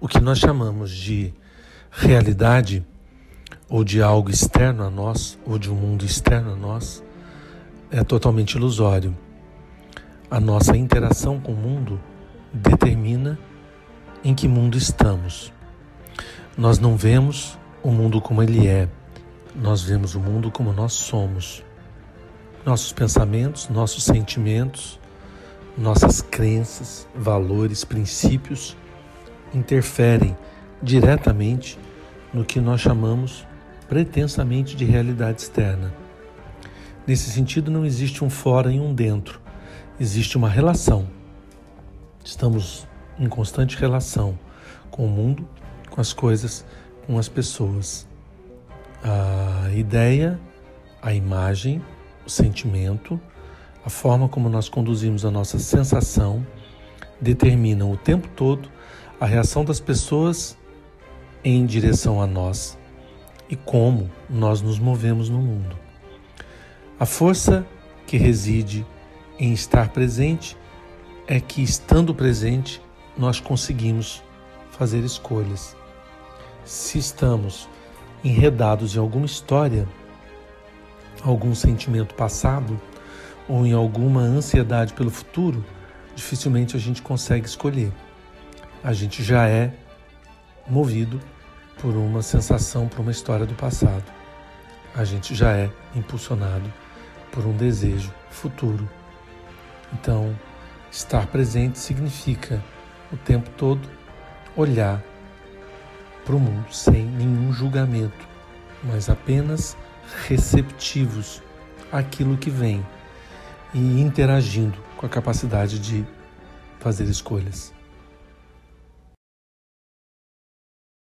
o que nós chamamos de realidade ou de algo externo a nós, ou de um mundo externo a nós, é totalmente ilusório. A nossa interação com o mundo determina em que mundo estamos. Nós não vemos o mundo como ele é, nós vemos o mundo como nós somos. Nossos pensamentos, nossos sentimentos, nossas crenças, valores, princípios interferem diretamente no que nós chamamos pretensamente de realidade externa. Nesse sentido, não existe um fora e um dentro, existe uma relação. Estamos em constante relação com o mundo, com as coisas, com as pessoas. A ideia, a imagem, o sentimento, a forma como nós conduzimos a nossa sensação determinam o tempo todo a reação das pessoas em direção a nós e como nós nos movemos no mundo. A força que reside em estar presente é que, estando presente, nós conseguimos fazer escolhas. Se estamos enredados em alguma história, algum sentimento passado ou em alguma ansiedade pelo futuro, dificilmente a gente consegue escolher. A gente já é movido por uma sensação, por uma história do passado. A gente já é impulsionado por um desejo futuro. Então, estar presente significa o tempo todo olhar para o mundo sem nenhum julgamento, mas apenas receptivos àquilo que vem e interagindo com a capacidade de fazer escolhas.